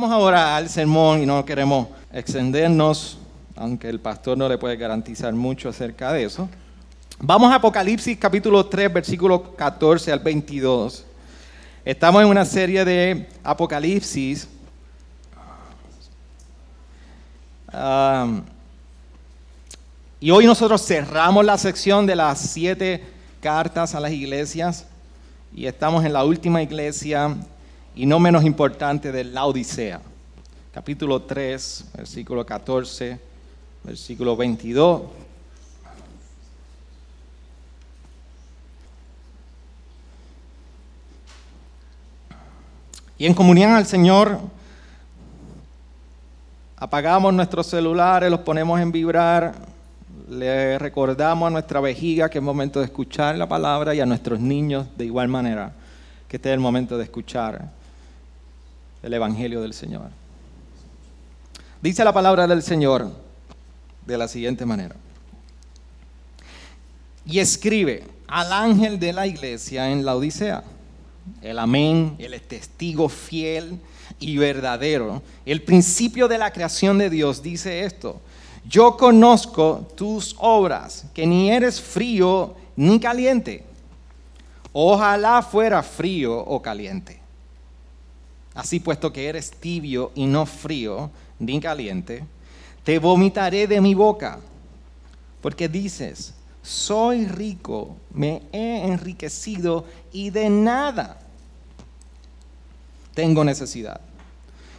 Vamos ahora al sermón y no queremos extendernos, aunque el pastor no le puede garantizar mucho acerca de eso. Vamos a Apocalipsis capítulo 3, versículo 14 al 22. Estamos en una serie de Apocalipsis. Um, y hoy nosotros cerramos la sección de las siete cartas a las iglesias y estamos en la última iglesia y no menos importante de la Odisea. Capítulo 3, versículo 14, versículo 22. Y en comunión al Señor, apagamos nuestros celulares, los ponemos en vibrar, le recordamos a nuestra vejiga que es momento de escuchar la palabra y a nuestros niños de igual manera que este es el momento de escuchar el Evangelio del Señor. Dice la palabra del Señor de la siguiente manera. Y escribe al ángel de la iglesia en la Odisea. El amén, el testigo fiel y verdadero. El principio de la creación de Dios dice esto. Yo conozco tus obras, que ni eres frío ni caliente. Ojalá fuera frío o caliente. Así puesto que eres tibio y no frío ni caliente, te vomitaré de mi boca. Porque dices, soy rico, me he enriquecido y de nada tengo necesidad.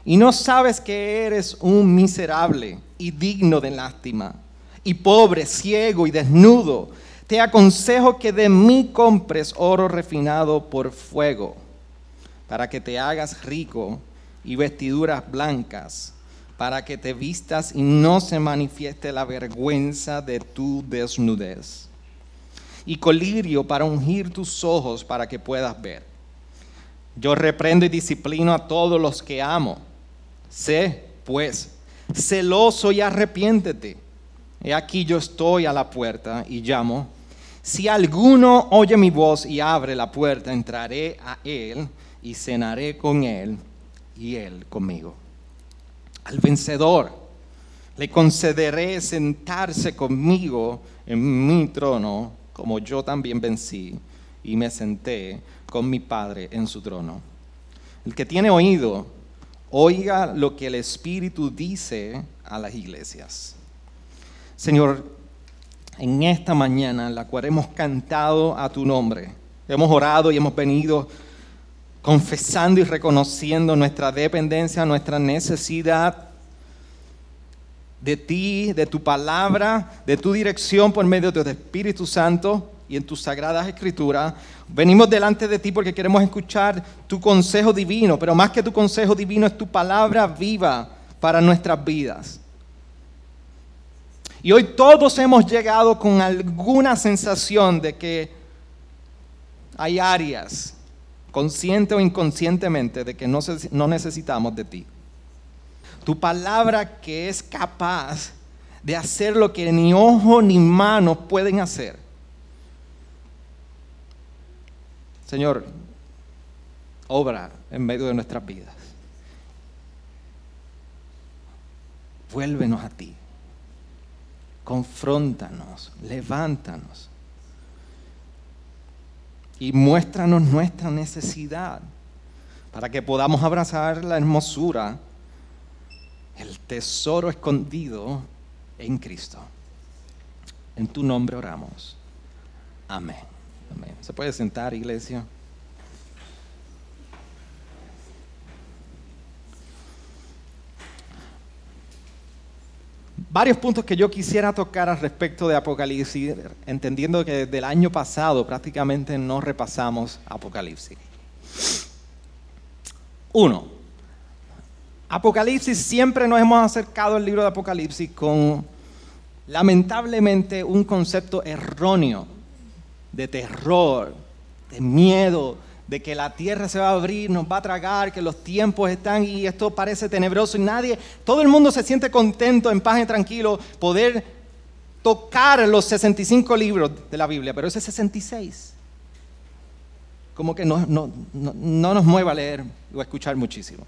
Y no sabes que eres un miserable y digno de lástima, y pobre, ciego y desnudo. Te aconsejo que de mí compres oro refinado por fuego para que te hagas rico y vestiduras blancas, para que te vistas y no se manifieste la vergüenza de tu desnudez. Y colirio para ungir tus ojos para que puedas ver. Yo reprendo y disciplino a todos los que amo. Sé, pues, celoso y arrepiéntete. He aquí yo estoy a la puerta y llamo. Si alguno oye mi voz y abre la puerta, entraré a él y cenaré con él y él conmigo. Al vencedor le concederé sentarse conmigo en mi trono, como yo también vencí y me senté con mi Padre en su trono. El que tiene oído, oiga lo que el Espíritu dice a las iglesias. Señor, en esta mañana en la cual hemos cantado a tu nombre, hemos orado y hemos venido confesando y reconociendo nuestra dependencia, nuestra necesidad de ti, de tu palabra, de tu dirección por medio de tu Espíritu Santo y en tus sagradas escrituras. Venimos delante de ti porque queremos escuchar tu consejo divino, pero más que tu consejo divino es tu palabra viva para nuestras vidas. Y hoy todos hemos llegado con alguna sensación de que hay áreas consciente o inconscientemente, de que no, necesitamos de ti. Tu palabra que es capaz de hacer lo que ni ojo ni mano pueden hacer. Señor, obra en medio de nuestras vidas. Vuélvenos a ti. Confróntanos, levántanos y muéstranos nuestra necesidad para que podamos abrazar la hermosura, el tesoro escondido en Cristo. En tu nombre oramos. Amén. Amén. ¿Se puede sentar, iglesia? Varios puntos que yo quisiera tocar al respecto de Apocalipsis, entendiendo que del año pasado prácticamente no repasamos Apocalipsis. Uno, Apocalipsis, siempre nos hemos acercado al libro de Apocalipsis con, lamentablemente, un concepto erróneo de terror, de miedo, de que la tierra se va a abrir, nos va a tragar, que los tiempos están y esto parece tenebroso y nadie, todo el mundo se siente contento, en paz y tranquilo, poder tocar los 65 libros de la Biblia, pero ese 66, como que no, no, no nos mueva a leer o a escuchar muchísimo.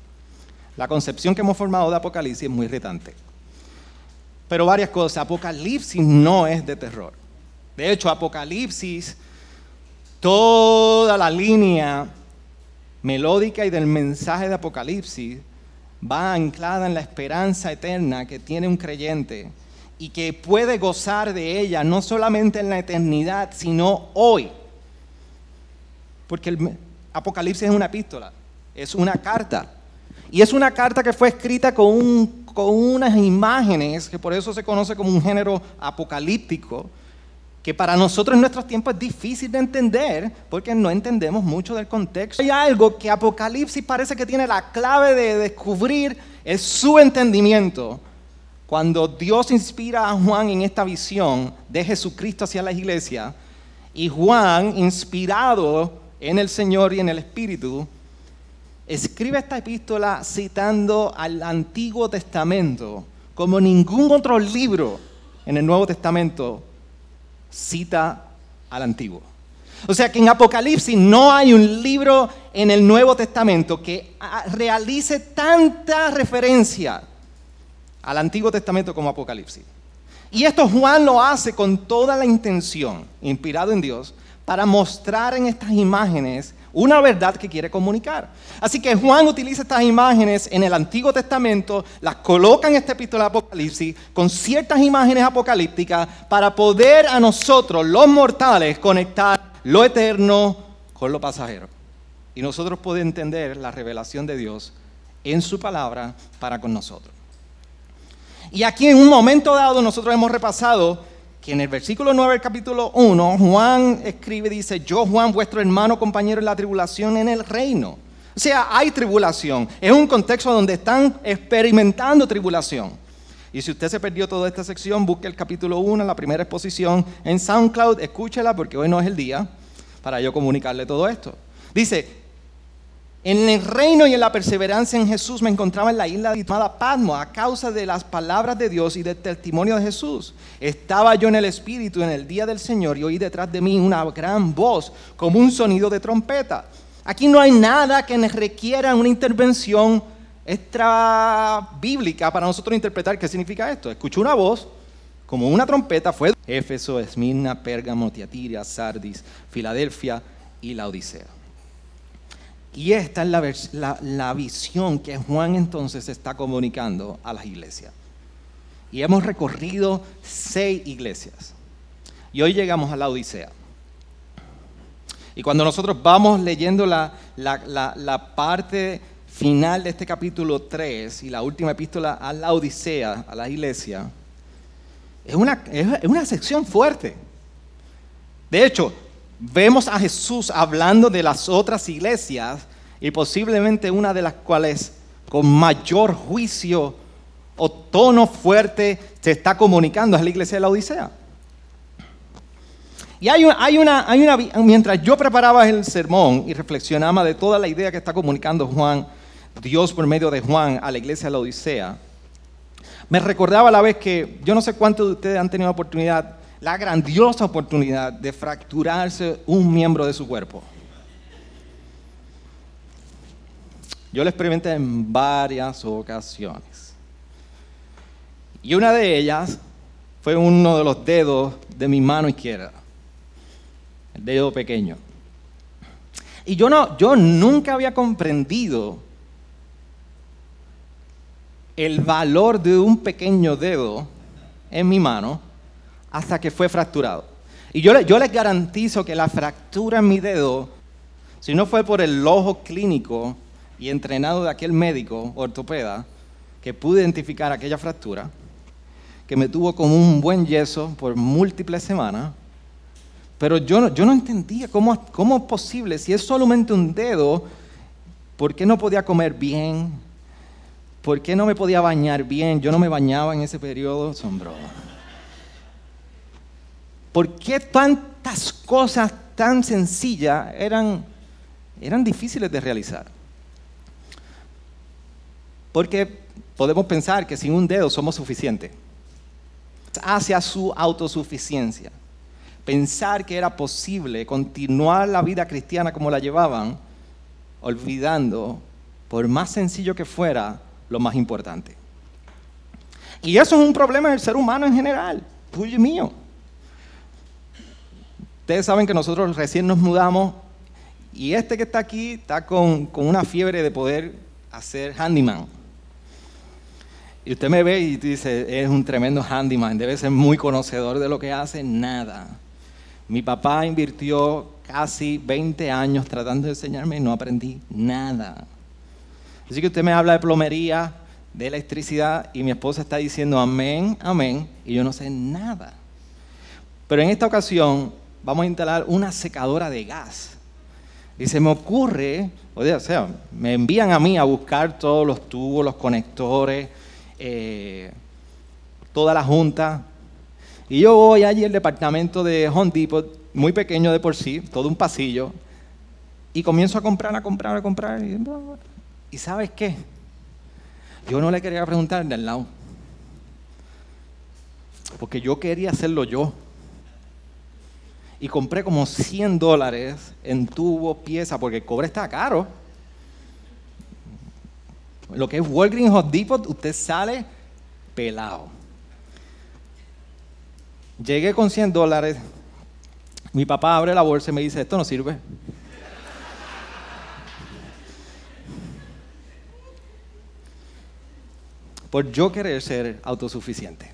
La concepción que hemos formado de Apocalipsis es muy irritante. Pero varias cosas, Apocalipsis no es de terror. De hecho, Apocalipsis Toda la línea melódica y del mensaje de Apocalipsis va anclada en la esperanza eterna que tiene un creyente y que puede gozar de ella no solamente en la eternidad, sino hoy. Porque el Apocalipsis es una epístola, es una carta. Y es una carta que fue escrita con, con unas imágenes, que por eso se conoce como un género apocalíptico, que para nosotros en nuestros tiempos es difícil de entender porque no entendemos mucho del contexto. Hay algo que Apocalipsis parece que tiene la clave de descubrir, es su entendimiento. Cuando Dios inspira a Juan en esta visión de Jesucristo hacia la iglesia, y Juan, inspirado en el Señor y en el Espíritu, escribe esta epístola citando al Antiguo Testamento como ningún otro libro en el Nuevo Testamento cita al Antiguo. O sea que en Apocalipsis no hay un libro en el Nuevo Testamento que realice tanta referencia al Antiguo Testamento como Apocalipsis. Y esto Juan lo hace con toda la intención, inspirado en Dios, para mostrar en estas imágenes una verdad que quiere comunicar. Así que Juan utiliza estas imágenes en el Antiguo Testamento, las coloca en esta epístola de Apocalipsis con ciertas imágenes apocalípticas para poder a nosotros, los mortales, conectar lo eterno con lo pasajero. Y nosotros podemos entender la revelación de Dios en su palabra para con nosotros. Y aquí en un momento dado nosotros hemos repasado que en el versículo 9 del capítulo 1, Juan escribe, dice, yo Juan, vuestro hermano, compañero en la tribulación en el reino. O sea, hay tribulación. Es un contexto donde están experimentando tribulación. Y si usted se perdió toda esta sección, busque el capítulo 1, la primera exposición en SoundCloud, escúchela porque hoy no es el día para yo comunicarle todo esto. Dice, en el reino y en la perseverancia en Jesús me encontraba en la isla llamada Patmo a causa de las palabras de Dios y del testimonio de Jesús. Estaba yo en el Espíritu en el día del Señor y oí detrás de mí una gran voz como un sonido de trompeta. Aquí no hay nada que requiera una intervención extra bíblica para nosotros interpretar qué significa esto. Escuché una voz como una trompeta, fue Éfeso, Esmirna, Pérgamo, Tiatira, Sardis, Filadelfia y la Odisea. Y esta es la, visión que Juan entonces está comunicando a las iglesias. Y hemos recorrido seis iglesias. Y hoy llegamos a la Odisea. Y cuando nosotros vamos leyendo la, parte final de este capítulo 3 y la última epístola a la Odisea, a la iglesia, es una, es una sección fuerte. De hecho, vemos a Jesús hablando de las otras iglesias y posiblemente una de las cuales con mayor juicio o tono fuerte se está comunicando es la iglesia de la Odisea. Y hay una, hay una, mientras yo preparaba el sermón y reflexionaba de toda la idea que está comunicando Juan, Dios por medio de Juan a la iglesia de la Odisea, me recordaba a la vez que yo no sé cuántos de ustedes han tenido la oportunidad la grandiosa oportunidad de fracturarse un miembro de su cuerpo. Yo lo experimenté en varias ocasiones. Y una de ellas fue uno de los dedos de mi mano izquierda, el dedo pequeño. Y yo, no, yo nunca había comprendido el valor de un pequeño dedo en mi mano hasta que fue fracturado. Y yo, yo les garantizo que la fractura en mi dedo, si no fue por el ojo clínico y entrenado de aquel médico ortopeda que pude identificar aquella fractura, que me tuvo como un buen yeso por múltiples semanas, pero yo no, yo no entendía cómo, cómo es posible, si es solamente un dedo, ¿por qué no podía comer bien? ¿Por qué no me podía bañar bien? Yo no me bañaba en ese periodo. Son bromas. ¿Por qué tantas cosas tan sencillas eran, eran difíciles de realizar? Porque podemos pensar que sin un dedo somos suficientes. Hacia su autosuficiencia. Pensar que era posible continuar la vida cristiana como la llevaban, olvidando, por más sencillo que fuera, lo más importante. Y eso es un problema del ser humano en general, tuyo mío. Ustedes saben que nosotros recién nos mudamos y este que está aquí está con una fiebre de poder hacer handyman. Y usted me ve y dice, es un tremendo handyman, debe ser muy conocedor de lo que hace. Nada. Mi papá invirtió casi 20 años tratando de enseñarme y no aprendí nada. Así que usted me habla de plomería, de electricidad y mi esposa está diciendo amén, amén, y yo no sé nada. Pero en esta ocasión vamos a instalar una secadora de gas. Y se me ocurre, o sea, me envían a mí a buscar todos los tubos, los conectores, eh, toda la junta. Y yo voy allí al departamento de Home Depot, muy pequeño de por sí, todo un pasillo, y comienzo a comprar, a comprar, a comprar. Y ¿Y sabes qué? Yo no le quería preguntar al lado. Porque yo quería hacerlo yo. Y compré como 100 dólares en tubo, pieza, porque el cobre está caro. Lo que es Walgreens Hot Depot, usted sale pelado. Llegué con 100 dólares. Mi papá abre la bolsa y me dice, esto no sirve. por yo querer ser autosuficiente.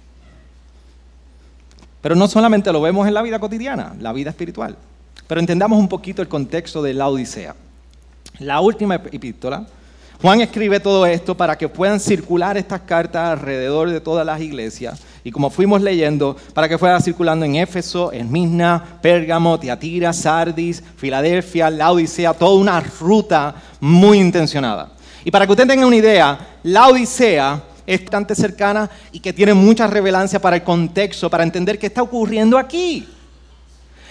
Pero no solamente lo vemos en la vida cotidiana, la vida espiritual. Pero entendamos un poquito el contexto de la Odisea. La última epístola, Juan escribe todo esto para que puedan circular estas cartas alrededor de todas las iglesias. Y como fuimos leyendo, para que fuera circulando en Éfeso, en Misna, Pérgamo, Tiatira, Sardis, Filadelfia, la Odisea, toda una ruta muy intencionada. Y para que usted tenga una idea, la Odisea es bastante cercana y que tiene mucha revelancia para el contexto, para entender qué está ocurriendo aquí.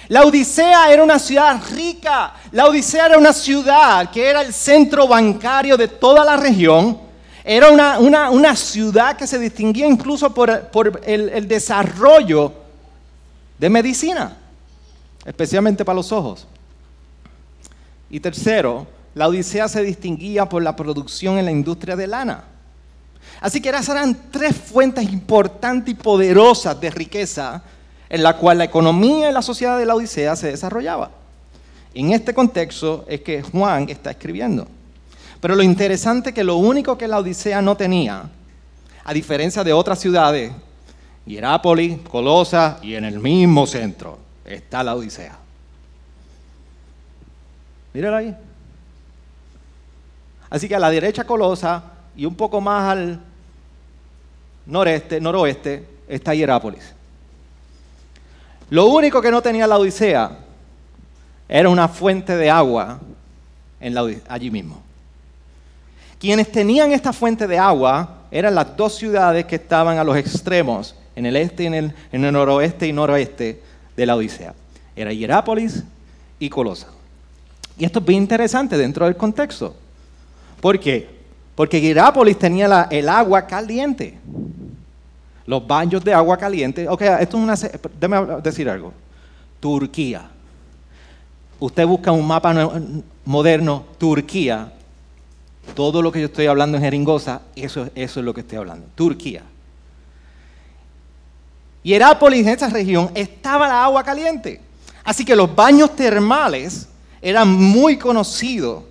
La Odisea era una ciudad rica, la Odisea era una ciudad que era el centro bancario de toda la región, era una, ciudad que se distinguía incluso por, por el, el desarrollo de medicina, especialmente para los ojos. Y tercero, la Odisea se distinguía por la producción en la industria de lana. Así que esas eran tres fuentes importantes y poderosas de riqueza en la cual la economía y la sociedad de la Odisea se desarrollaba. En este contexto es que Juan está escribiendo. Pero lo interesante es que lo único que la Odisea no tenía, a diferencia de otras ciudades, Hierápolis, Colosa y en el mismo centro está la Odisea. Míralo ahí. Así que a la derecha Colosa y un poco más al noreste, noroeste, está Hierápolis. Lo único que no tenía la Odisea era una fuente de agua allí mismo. Quienes tenían esta fuente de agua eran las dos ciudades que estaban a los extremos, en el este y en el, en el noroeste y noroeste de la Odisea. Era Hierápolis y Colosa. Y esto es bien interesante dentro del contexto. ¿Por qué? Porque Hierápolis tenía el agua caliente. Los baños de agua caliente. Ok, esto es una. Déjame decir algo. Turquía. Usted busca un mapa moderno, Turquía. Todo lo que yo estoy hablando en jeringosa, eso, eso es lo que estoy hablando. Turquía. Hierápolis, en esa región, estaba la agua caliente. Así que los baños termales eran muy conocidos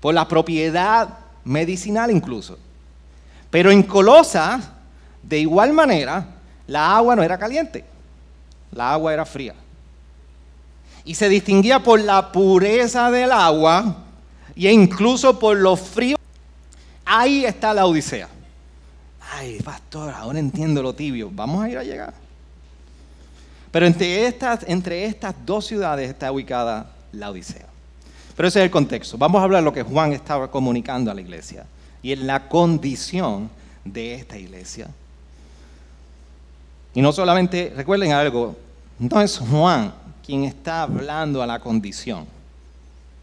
por la propiedad medicinal incluso. Pero en Colosa, de igual manera, la agua no era caliente, la agua era fría. Y se distinguía por la pureza del agua e incluso por lo frío. Ahí está la Odisea. Ay, pastor, ahora entiendo lo tibio. Vamos a ir a llegar. Pero entre estas, dos ciudades está ubicada la Odisea. Pero ese es el contexto. Vamos a hablar de lo que Juan estaba comunicando a la iglesia. y en la condición de esta iglesia. Y no solamente, recuerden algo, no es Juan quien está hablando a la condición,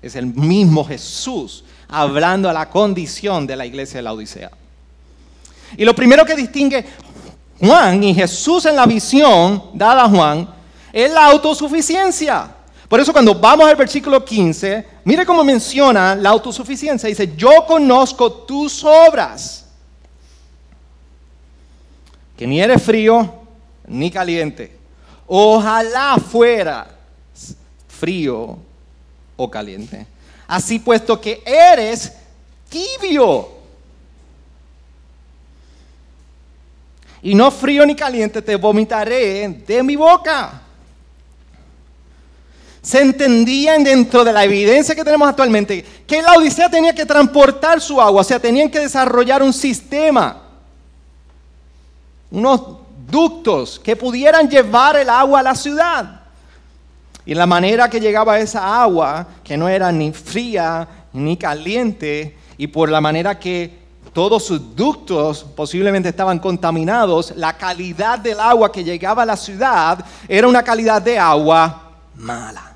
es el mismo Jesús hablando a la condición de la iglesia de la Odisea. Y lo primero que distingue Juan y Jesús en la visión dada a Juan es la autosuficiencia. Por eso cuando vamos al versículo 15, mire cómo menciona la autosuficiencia. Dice, yo conozco tus obras, que ni eres frío ni caliente. Ojalá fuera frío o caliente. Así puesto que eres tibio. Y no frío ni caliente te vomitaré de mi boca se entendían dentro de la evidencia que tenemos actualmente que la Odisea tenía que transportar su agua, o sea, tenían que desarrollar un sistema, unos ductos que pudieran llevar el agua a la ciudad. Y la manera que llegaba esa agua, que no era ni fría ni caliente, y por la manera que todos sus ductos posiblemente estaban contaminados, la calidad del agua que llegaba a la ciudad era una calidad de agua mala.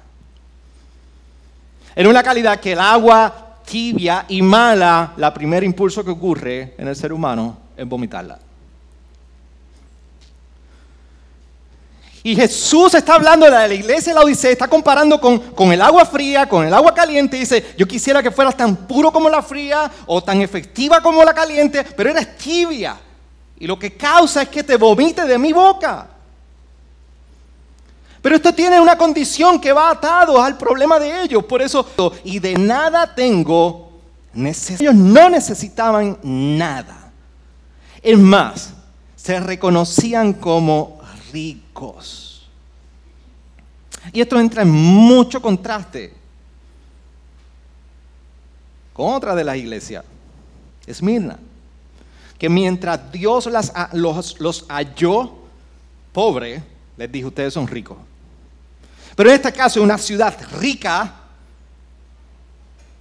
En una calidad que el agua tibia y mala, la primer impulso que ocurre en el ser humano es vomitarla. Y Jesús está hablando de la iglesia de la Odisea, está comparando con, con, el agua fría, con el agua caliente. Dice, yo quisiera que fueras tan puro como la fría o tan efectiva como la caliente, pero eres tibia. Y lo que causa es que te vomite de mi boca. Pero esto tiene una condición que va atado al problema de ellos. Por eso, y de nada tengo. Ellos no necesitaban nada. Es más, se reconocían como ricos. Y esto entra en mucho contraste con otra de las iglesias, Esmirna, que mientras Dios los, los halló pobres, les dijo, ustedes son ricos. Pero en este caso, una ciudad rica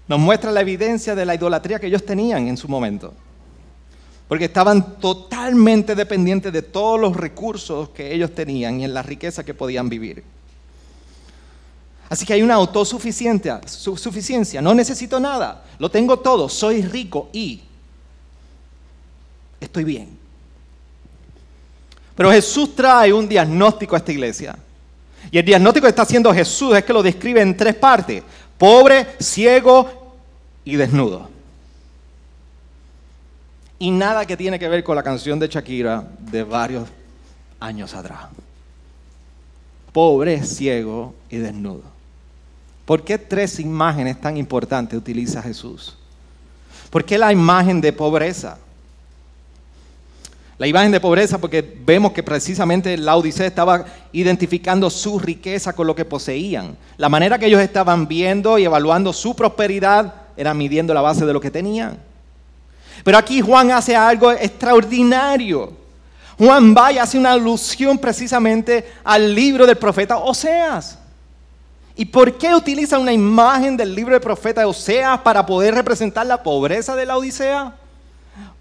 nos muestra la evidencia de la idolatría que ellos tenían en su momento. Porque estaban totalmente dependientes de todos los recursos que ellos tenían y en la riqueza que podían vivir. Así que hay una autosuficiencia, suficiencia, no necesito nada, lo tengo todo, soy rico y estoy bien. Pero Jesús trae un diagnóstico a esta iglesia. Y el diagnóstico que está haciendo Jesús es que lo describe en tres partes. Pobre, ciego y desnudo. Y nada que tiene que ver con la canción de Shakira de varios años atrás. Pobre, ciego y desnudo. ¿Por qué tres imágenes tan importantes utiliza Jesús? ¿Por qué la imagen de pobreza? La imagen de pobreza porque vemos que precisamente la Odisea estaba identificando su riqueza con lo que poseían. La manera que ellos estaban viendo y evaluando su prosperidad era midiendo la base de lo que tenían. Pero aquí Juan hace algo extraordinario. Juan va y hace una alusión precisamente al libro del profeta Oseas. ¿Y por qué utiliza una imagen del libro del profeta Oseas para poder representar la pobreza de la Odisea?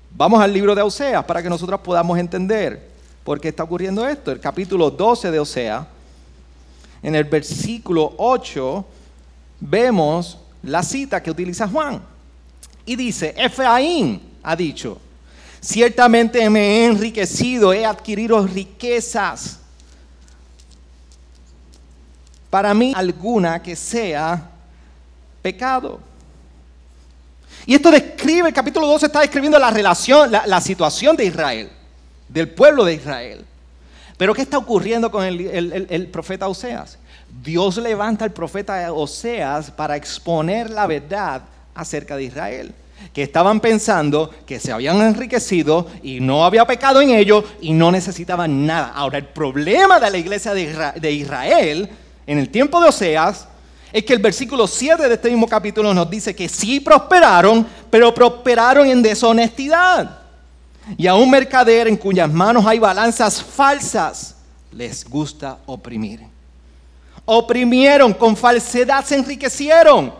Vamos al libro de Oseas para que nosotros podamos entender por qué está ocurriendo esto. El capítulo 12 de Oseas, en el versículo 8, vemos la cita que utiliza Juan. Y dice, Efraín ha dicho, ciertamente me he enriquecido, he adquirido riquezas. Para mí alguna que sea pecado. Y esto describe, el capítulo 12 está describiendo la relación, la, situación de Israel, del pueblo de Israel. Pero ¿qué está ocurriendo con el, profeta Oseas? Dios levanta al profeta Oseas para exponer la verdad acerca de Israel. Que estaban pensando que se habían enriquecido y no había pecado en ello y no necesitaban nada. Ahora, el problema de la iglesia de Israel en el tiempo de Oseas es que el versículo 7 de este mismo capítulo nos dice que sí prosperaron, pero prosperaron en deshonestidad. Y a un mercader en cuyas manos hay balanzas falsas, les gusta oprimir. Oprimieron, con falsedad se enriquecieron.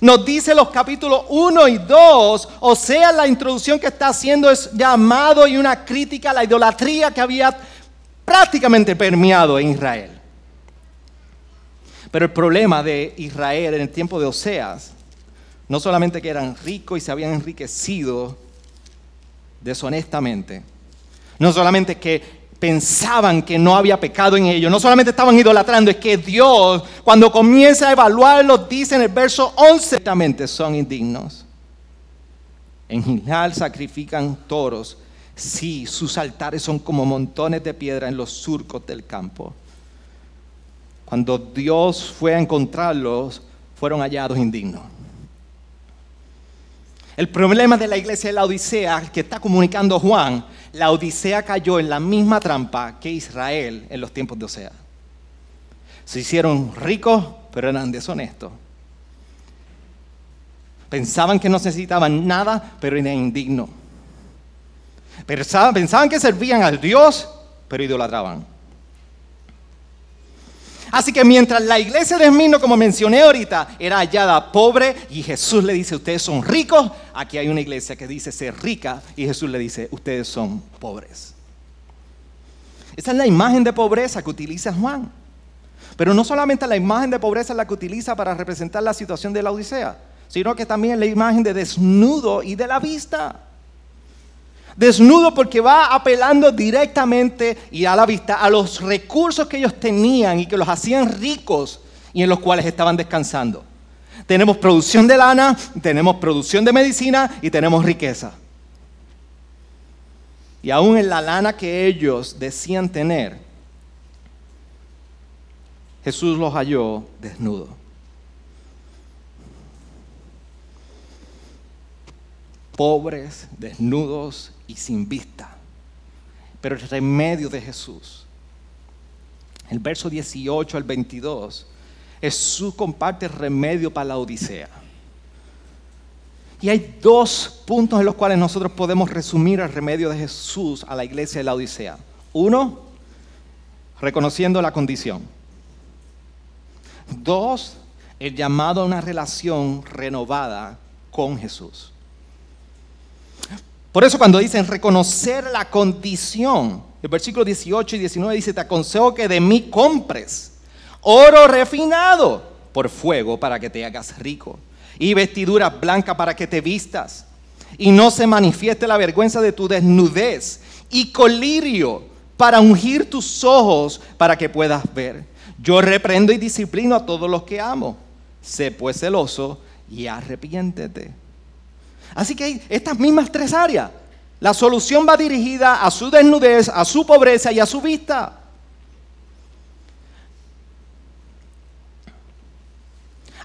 Nos dice los capítulos 1 y 2, o sea, la introducción que está haciendo es llamado y una crítica a la idolatría que había prácticamente permeado en Israel. Pero el problema de Israel en el tiempo de Oseas, no solamente que eran ricos y se habían enriquecido deshonestamente, no solamente que pensaban que no había pecado en ellos, no solamente estaban idolatrando, es que Dios, cuando comienza a evaluarlos, dice en el verso 11, ciertamente son indignos. En Gilgal sacrifican toros, sí, sus altares son como montones de piedra en los surcos del campo. Cuando Dios fue a encontrarlos, fueron hallados indignos. El problema de la iglesia de la Odisea, que está comunicando Juan, la Odisea cayó en la misma trampa que Israel en los tiempos de Osea. Se hicieron ricos, pero eran deshonestos. Pensaban que no necesitaban nada, pero eran indignos. Pensaban que servían al Dios, pero idolatraban. Así que mientras la iglesia de Esmino, como mencioné ahorita, era hallada pobre y Jesús le dice, ustedes son ricos, aquí hay una iglesia que dice ser rica y Jesús le dice, ustedes son pobres. Esa es la imagen de pobreza que utiliza Juan. Pero no solamente la imagen de pobreza es la que utiliza para representar la situación de la Odisea, sino que también la imagen de desnudo y de la vista. Desnudo porque va apelando directamente y a la vista a los recursos que ellos tenían y que los hacían ricos y en los cuales estaban descansando. Tenemos producción de lana, tenemos producción de medicina y tenemos riqueza. Y aún en la lana que ellos decían tener, Jesús los halló desnudos. pobres, desnudos y sin vista. Pero el remedio de Jesús, el verso 18 al 22, Jesús comparte remedio para la Odisea. Y hay dos puntos en los cuales nosotros podemos resumir el remedio de Jesús a la iglesia de la Odisea. Uno, reconociendo la condición. Dos, el llamado a una relación renovada con Jesús. Por eso cuando dicen reconocer la condición, el versículo 18 y 19 dice, te aconsejo que de mí compres oro refinado por fuego para que te hagas rico y vestidura blanca para que te vistas y no se manifieste la vergüenza de tu desnudez y colirio para ungir tus ojos para que puedas ver. Yo reprendo y disciplino a todos los que amo. Sé pues celoso y arrepiéntete. Así que hay estas mismas tres áreas. La solución va dirigida a su desnudez, a su pobreza y a su vista.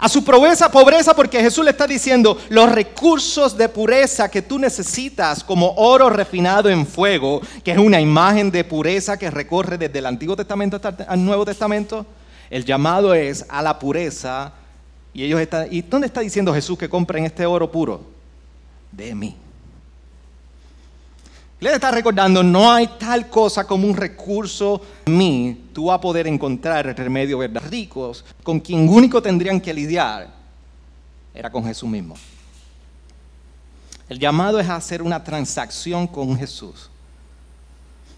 A su pobreza, pobreza, porque Jesús le está diciendo, los recursos de pureza que tú necesitas, como oro refinado en fuego, que es una imagen de pureza que recorre desde el Antiguo Testamento hasta el Nuevo Testamento, el llamado es a la pureza. Y ellos están, ¿y dónde está diciendo Jesús que compren este oro puro? De mí. Le está recordando, no hay tal cosa como un recurso en mí. Tú vas a poder encontrar el remedio verdad. Ricos, con quien único tendrían que lidiar, era con Jesús mismo. El llamado es hacer una transacción con Jesús.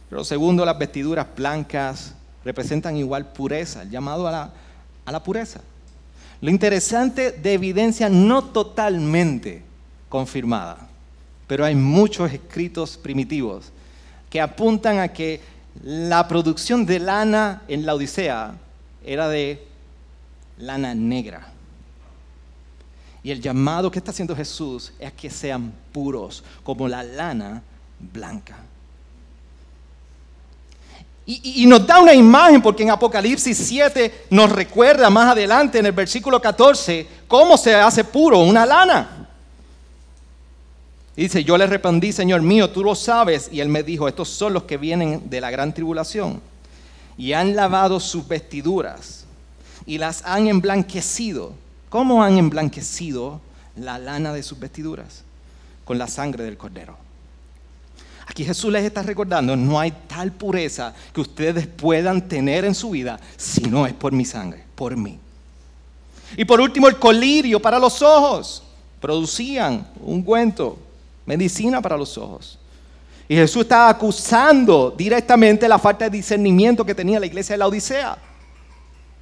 Pero segundo, las vestiduras blancas representan igual pureza, el llamado a la, a la pureza. Lo interesante de evidencia no totalmente confirmada. Pero hay muchos escritos primitivos que apuntan a que la producción de lana en la Odisea era de lana negra. Y el llamado que está haciendo Jesús es que sean puros, como la lana blanca. Y, y, nos da una imagen, porque en Apocalipsis 7 nos recuerda más adelante en el versículo 14 cómo se hace puro una lana dice, yo le respondí, Señor mío, tú lo sabes. Y él me dijo, estos son los que vienen de la gran tribulación. Y han lavado sus vestiduras y las han emblanquecido. ¿Cómo han emblanquecido la lana de sus vestiduras? Con la sangre del cordero. Aquí Jesús les está recordando, no hay tal pureza que ustedes puedan tener en su vida si no es por mi sangre, por mí. Y por último, el colirio para los ojos. Producían ungüento, medicina para los ojos. Y Jesús estaba acusando directamente la falta de discernimiento que tenía la iglesia de la Odisea.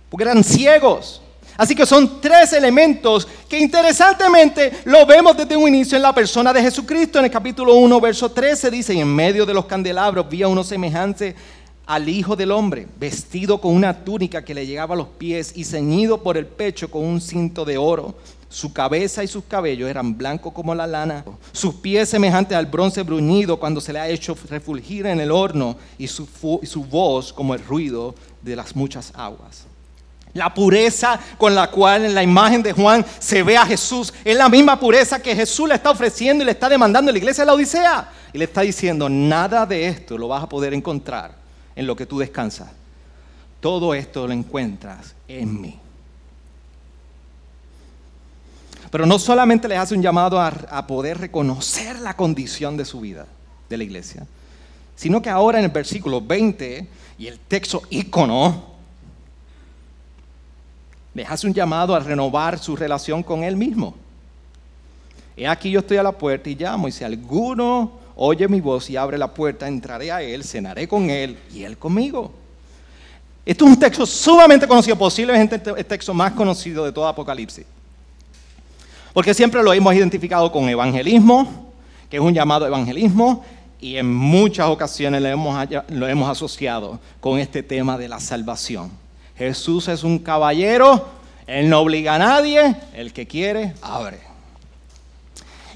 Porque eran ciegos. Así que son tres elementos que interesantemente lo vemos desde un inicio en la persona de Jesucristo. En el capítulo 1, verso 13 dice, y en medio de los candelabros vi a uno semejante al Hijo del Hombre, vestido con una túnica que le llegaba a los pies y ceñido por el pecho con un cinto de oro. Su cabeza y sus cabellos eran blancos como la lana, sus pies semejantes al bronce bruñido cuando se le ha hecho refulgir en el horno y su, su voz como el ruido de las muchas aguas. La pureza con la cual en la imagen de Juan se ve a Jesús es la misma pureza que Jesús le está ofreciendo y le está demandando a la iglesia de la Odisea. Y le está diciendo, nada de esto lo vas a poder encontrar en lo que tú descansas. Todo esto lo encuentras en mí. Pero no solamente le hace un llamado a, a, poder reconocer la condición de su vida, de la iglesia, sino que ahora en el versículo 20 y el texto ícono, le hace un llamado a renovar su relación con él mismo. He aquí yo estoy a la puerta y llamo, y si alguno oye mi voz y abre la puerta, entraré a él, cenaré con él y él conmigo. Esto es un texto sumamente conocido, posiblemente el texto más conocido de todo Apocalipsis. Porque siempre lo hemos identificado con evangelismo, que es un llamado evangelismo, y en muchas ocasiones lo hemos, lo hemos asociado con este tema de la salvación. Jesús es un caballero, Él no obliga a nadie, el que quiere, abre.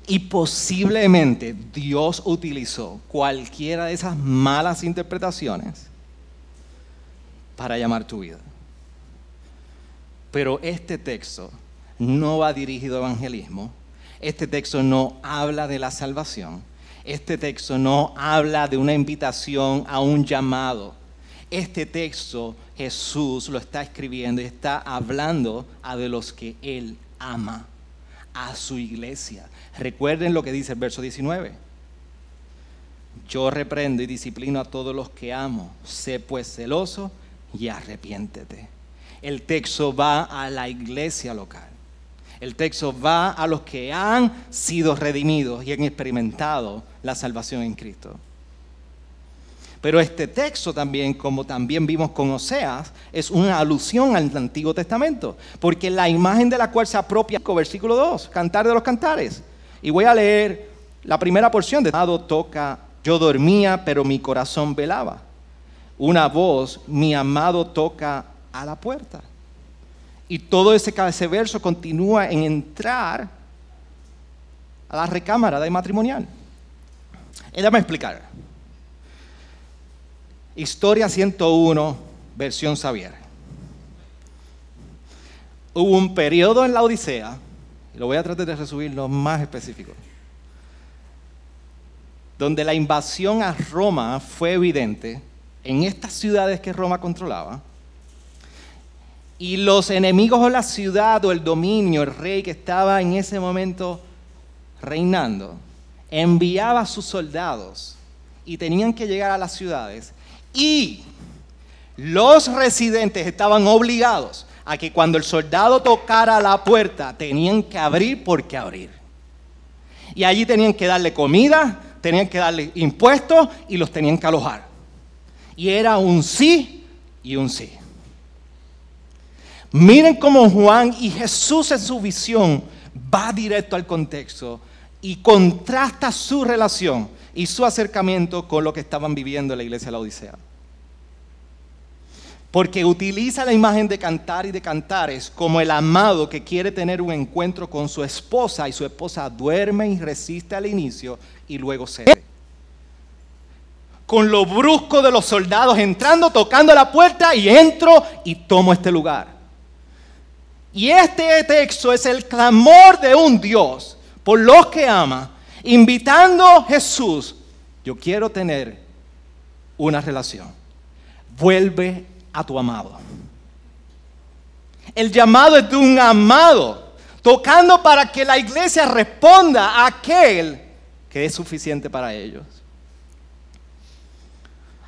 Y posiblemente Dios utilizó cualquiera de esas malas interpretaciones para llamar tu vida. Pero este texto no va dirigido a evangelismo. Este texto no habla de la salvación. Este texto no habla de una invitación a un llamado. Este texto Jesús lo está escribiendo y está hablando a de los que Él ama, a su iglesia. Recuerden lo que dice el verso 19. Yo reprendo y disciplino a todos los que amo. Sé pues celoso y arrepiéntete. El texto va a la iglesia local. El texto va a los que han sido redimidos y han experimentado la salvación en Cristo. Pero este texto también, como también vimos con Oseas, es una alusión al Antiguo Testamento, porque la imagen de la cual se apropia, versículo 2, cantar de los cantares. Y voy a leer la primera porción de toca, yo dormía, pero mi corazón velaba. Una voz, mi amado toca a la puerta. Y todo ese, ese verso continúa en entrar a la recámara de matrimonial. Déjame explicar. Historia 101, versión Xavier. Hubo un periodo en la Odisea y lo voy a tratar de resumir lo más específico, donde la invasión a Roma fue evidente en estas ciudades que Roma controlaba, y los enemigos de la ciudad o el dominio, el rey que estaba en ese momento reinando, enviaba a sus soldados y tenían que llegar a las ciudades y los residentes estaban obligados a que cuando el soldado tocara la puerta tenían que abrir porque abrir. Y allí tenían que darle comida, tenían que darle impuestos y los tenían que alojar. Y era un sí y un sí. Miren cómo Juan y Jesús en su visión va directo al contexto y contrasta su relación y su acercamiento con lo que estaban viviendo en la iglesia de la Odisea porque utiliza la imagen de cantar y de cantares como el amado que quiere tener un encuentro con su esposa y su esposa duerme y resiste al inicio y luego cede. Con lo brusco de los soldados entrando, tocando la puerta y entro y tomo este lugar. Y este texto es el clamor de un Dios por los que ama, invitando a Jesús, yo quiero tener una relación. Vuelve a tu amado. El llamado es de un amado, tocando para que la iglesia responda a aquel que es suficiente para ellos.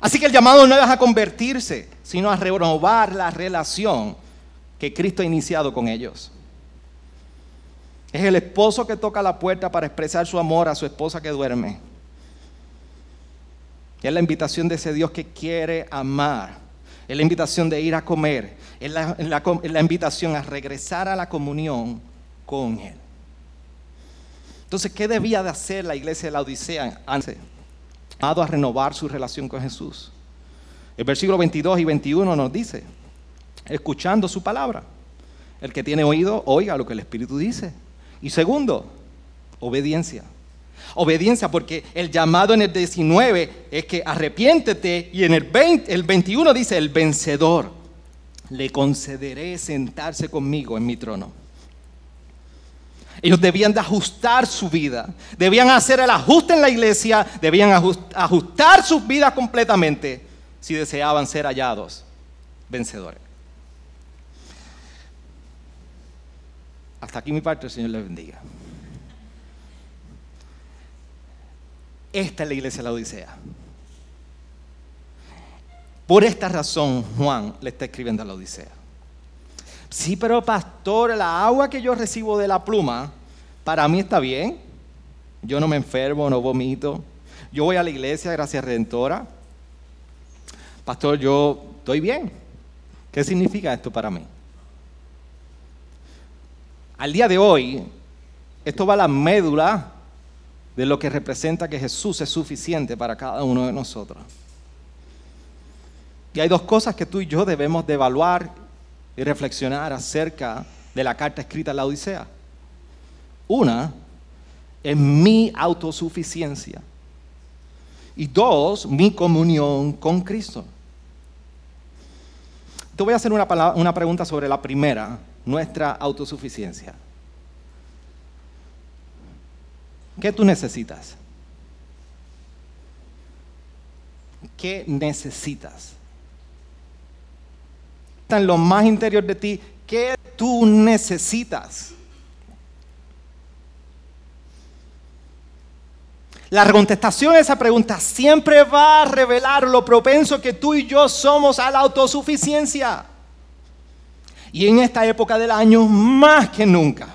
Así que el llamado no es a convertirse, sino a renovar la relación que Cristo ha iniciado con ellos. Es el esposo que toca la puerta para expresar su amor a su esposa que duerme. Es la invitación de ese Dios que quiere amar. Es la invitación de ir a comer. Es la, invitación a regresar a la comunión con Él. Entonces, ¿qué debía de hacer la iglesia de la Odisea antes? a renovar su relación con Jesús. El versículo 22 y 21 nos dice, escuchando su palabra. El que tiene oído, oiga lo que el Espíritu dice. Y segundo, obediencia. Obediencia porque el llamado en el 19 es que arrepiéntete y en el, 20, el 21 dice, el vencedor, le concederé sentarse conmigo en mi trono. Ellos debían de ajustar su vida, debían hacer el ajuste en la iglesia, debían ajustar sus vidas completamente si deseaban ser hallados vencedores. Hasta aquí mi parte, el Señor les bendiga. Esta es la iglesia de la Odisea. Por esta razón Juan le está escribiendo a la Odisea. Sí, pero pastor, la agua que yo recibo de la pluma, para mí está bien. Yo no me enfermo, no vomito. Yo voy a la iglesia, gracias Redentora. Pastor, yo estoy bien. ¿Qué significa esto para mí? Al día de hoy, esto va a la médula de lo que representa que Jesús es suficiente para cada uno de nosotros. Y hay dos cosas que tú y yo debemos de evaluar y reflexionar acerca de la carta escrita a la Odisea. Una es mi autosuficiencia. Y dos, mi comunión con Cristo. Te voy a hacer una pregunta sobre la primera, nuestra autosuficiencia. ¿Qué tú necesitas? ¿Qué necesitas? Está en lo más interior de ti. ¿Qué tú necesitas? La contestación a esa pregunta siempre va a revelar lo propenso que tú y yo somos a la autosuficiencia. Y en esta época del año más que nunca.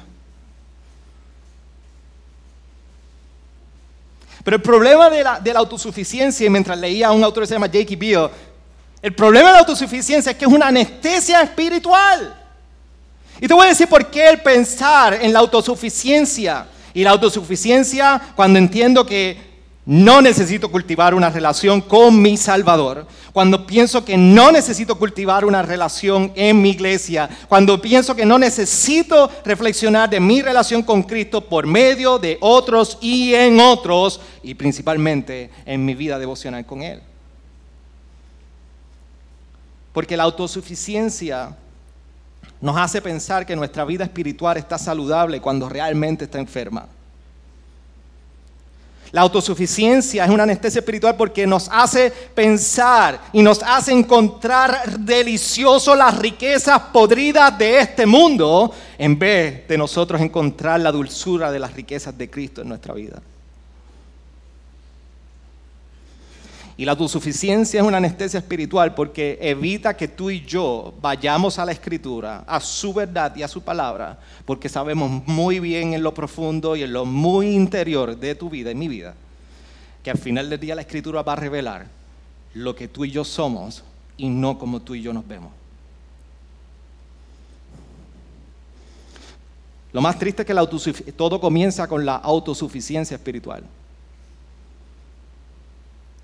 Pero el problema de la, autosuficiencia, y mientras leía a un autor que se llama Jakey Bill, el problema de la autosuficiencia es que es una anestesia espiritual. Y te voy a decir por qué el pensar en la autosuficiencia y la autosuficiencia cuando entiendo que no necesito cultivar una relación con mi Salvador, cuando pienso que no necesito cultivar una relación en mi iglesia, cuando pienso que no necesito reflexionar de mi relación con Cristo por medio de otros y en otros, y principalmente en mi vida devocional con Él. Porque la autosuficiencia nos hace pensar que nuestra vida espiritual está saludable cuando realmente está enferma. La autosuficiencia es una anestesia espiritual porque nos hace pensar y nos hace encontrar delicioso las riquezas podridas de este mundo en vez de nosotros encontrar la dulzura de las riquezas de Cristo en nuestra vida. Y la autosuficiencia es una anestesia espiritual porque evita que tú y yo vayamos a la escritura, a su verdad y a su palabra, porque sabemos muy bien en lo profundo y en lo muy interior de tu vida y mi vida, que al final del día la escritura va a revelar lo que tú y yo somos y no como tú y yo nos vemos. Lo más triste es que todo comienza con la autosuficiencia espiritual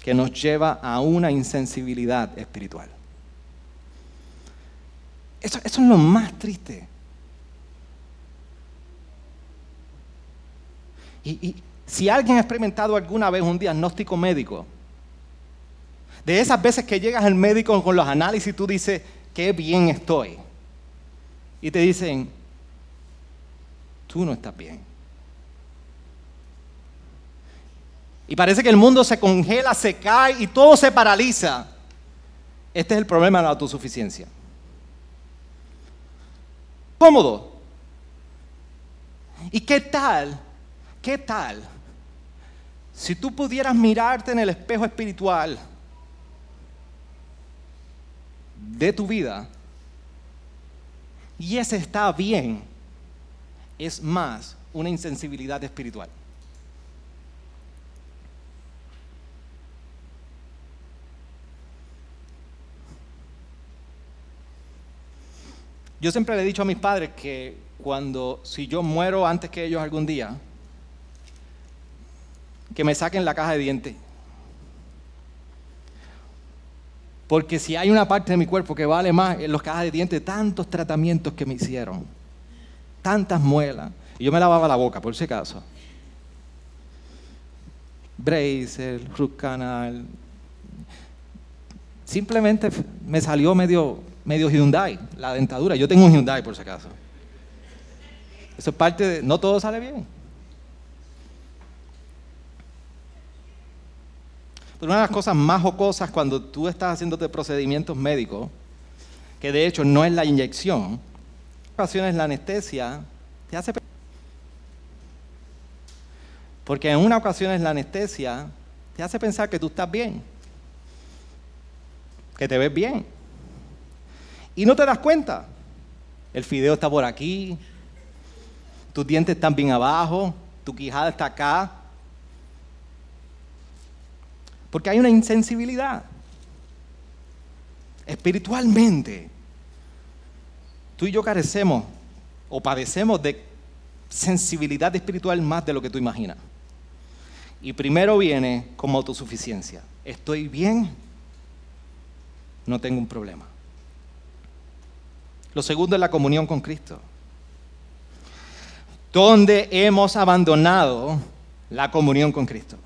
que nos lleva a una insensibilidad espiritual. Eso, es lo más triste. Y, y, si alguien ha experimentado alguna vez un diagnóstico médico, de esas veces que llegas al médico con los análisis tú dices, qué bien estoy. Y te dicen, tú no estás bien. Y parece que el mundo se congela, se cae y todo se paraliza. Este es el problema de la autosuficiencia. Cómodo. ¿Y qué tal? ¿Qué tal? Si tú pudieras mirarte en el espejo espiritual de tu vida y ese está bien, es más una insensibilidad espiritual. Yo siempre le he dicho a mis padres que cuando, si yo muero antes que ellos algún día, que me saquen la caja de dientes. Porque si hay una parte de mi cuerpo que vale más en los cajas de dientes, tantos tratamientos que me hicieron, tantas muelas, y yo me lavaba la boca, por si acaso. Bracer, root canal. Simplemente me salió medio, medio Hyundai, la dentadura. Yo tengo un Hyundai, por si acaso. Eso es parte de... No todo sale bien. Pero una de las cosas más jocosas cuando tú estás haciéndote procedimientos médicos, que de hecho no es la inyección, ocasiones la anestesia te hace... Porque en una ocasión la anestesia te hace pensar que tú estás bien, que te ves bien. Y no te das cuenta. El fideo está por aquí, tus dientes están bien abajo, tu quijada está acá, porque hay una insensibilidad. Espiritualmente, tú y yo carecemos o padecemos de sensibilidad espiritual más de lo que tú imaginas. Y primero viene como autosuficiencia. Estoy bien, no tengo un problema. Lo segundo es la comunión con Cristo. Donde hemos abandonado la comunión con Cristo.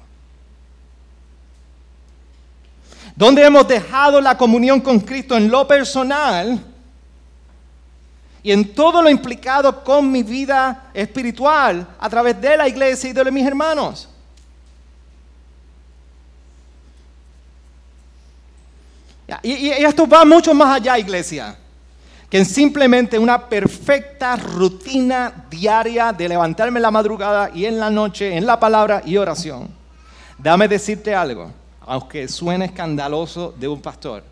donde hemos dejado la comunión con Cristo en lo personal y en todo lo implicado con mi vida espiritual a través de la iglesia y de mis hermanos. Y, esto va mucho más allá, iglesia, que en simplemente una perfecta rutina diaria de levantarme en la madrugada y en la noche en la palabra y oración. Dame decirte algo aunque suene escandaloso de un pastor,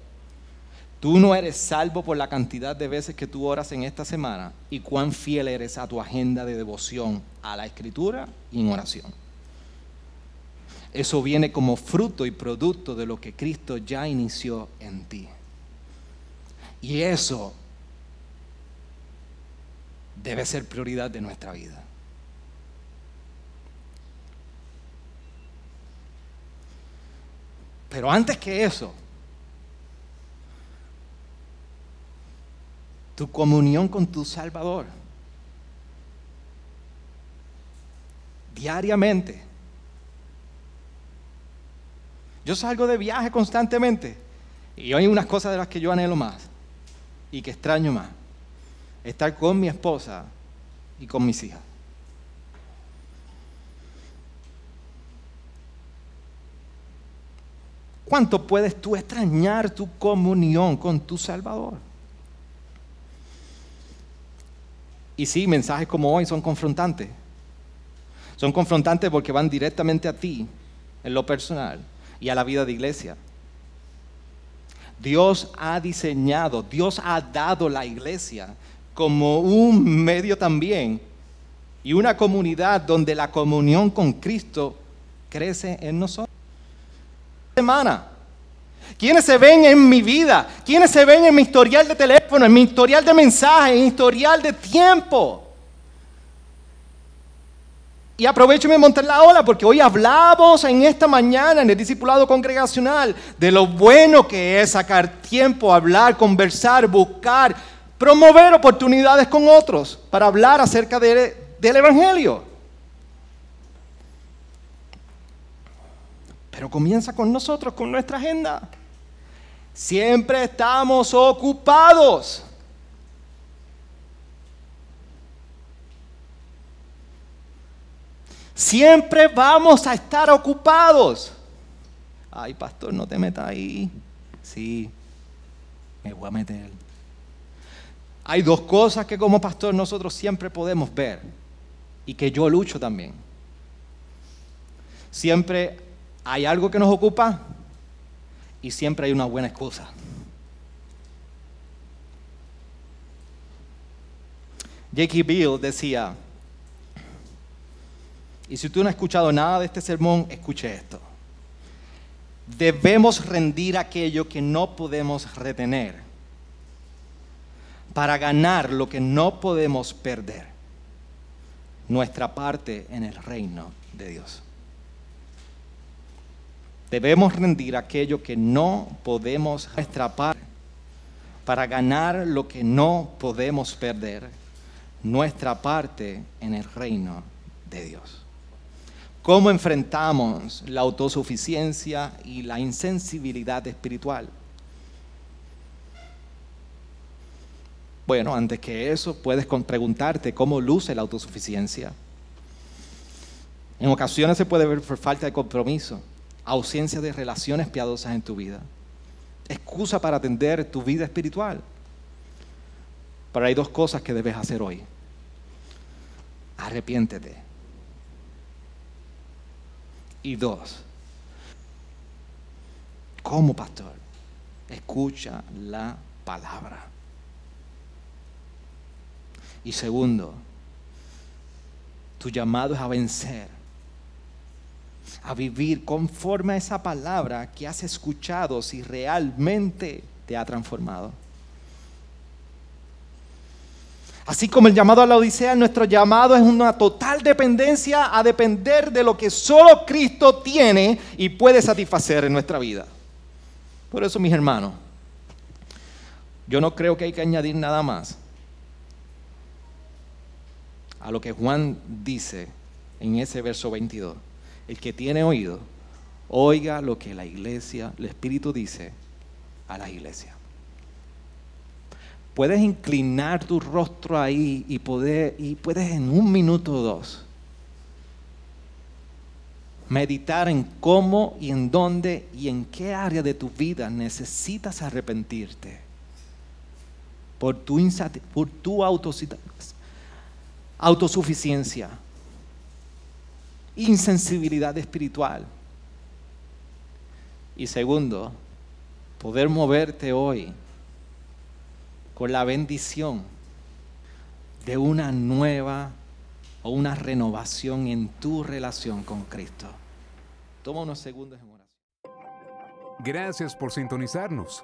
tú no eres salvo por la cantidad de veces que tú oras en esta semana y cuán fiel eres a tu agenda de devoción a la escritura y en oración. Eso viene como fruto y producto de lo que Cristo ya inició en ti. Y eso debe ser prioridad de nuestra vida. Pero antes que eso, tu comunión con tu Salvador. Diariamente. Yo salgo de viaje constantemente y hay unas cosas de las que yo anhelo más y que extraño más. Estar con mi esposa y con mis hijas. ¿Cuánto puedes tú extrañar tu comunión con tu Salvador? Y sí, mensajes como hoy son confrontantes. Son confrontantes porque van directamente a ti, en lo personal, y a la vida de iglesia. Dios ha diseñado, Dios ha dado la iglesia como un medio también y una comunidad donde la comunión con Cristo crece en nosotros semana? ¿Quiénes se ven en mi vida? ¿Quiénes se ven en mi historial de teléfono, en mi historial de mensajes, en mi historial de tiempo? Y aprovecho y me monté la ola porque hoy hablamos en esta mañana en el discipulado congregacional de lo bueno que es sacar tiempo, hablar, conversar, buscar, promover oportunidades con otros para hablar acerca del Evangelio. Pero comienza con nosotros, con nuestra agenda. Siempre estamos ocupados. Siempre vamos a estar ocupados. Ay, pastor, no te metas ahí. Sí, me voy a meter. Hay dos cosas que como pastor nosotros siempre podemos ver y que yo lucho también. Siempre hay algo que nos ocupa y siempre hay una buena excusa. J.K. Bill decía, Y si tú no has escuchado nada de este sermón, escuche esto. Debemos rendir aquello que no podemos retener para ganar lo que no podemos perder, nuestra parte en el reino de Dios. Debemos rendir aquello que no podemos nuestra parte para ganar lo que no podemos perder, nuestra parte en el reino de Dios. ¿Cómo enfrentamos la autosuficiencia y la insensibilidad espiritual? Bueno, antes que eso, puedes preguntarte cómo luce la autosuficiencia. En ocasiones se puede ver falta de compromiso, ausencia de relaciones piadosas en tu vida, excusa para atender tu vida espiritual. Pero hay dos cosas que debes hacer hoy. Arrepiéntete. Y dos, como pastor, escucha la palabra. Y segundo, tu llamado es a vencer, a vivir conforme a esa palabra que has escuchado si realmente te ha transformado. Así como el llamado a la Odisea, nuestro llamado es una total dependencia a depender de lo que solo Cristo tiene y puede satisfacer en nuestra vida. Por eso, mis hermanos, yo no creo que hay que añadir nada más a lo que Juan dice en ese verso 22. El que tiene oído, oiga lo que la iglesia, el Espíritu dice a la iglesia. Puedes inclinar tu rostro ahí y, poder, y puedes en un minuto o dos meditar en cómo y en dónde y en qué área de tu vida necesitas arrepentirte por tu, por tu autosuficiencia, insensibilidad espiritual. Y segundo, poder moverte hoy con la bendición de una nueva o una renovación en tu relación con Cristo. Toma unos segundos en oración. Gracias por sintonizarnos.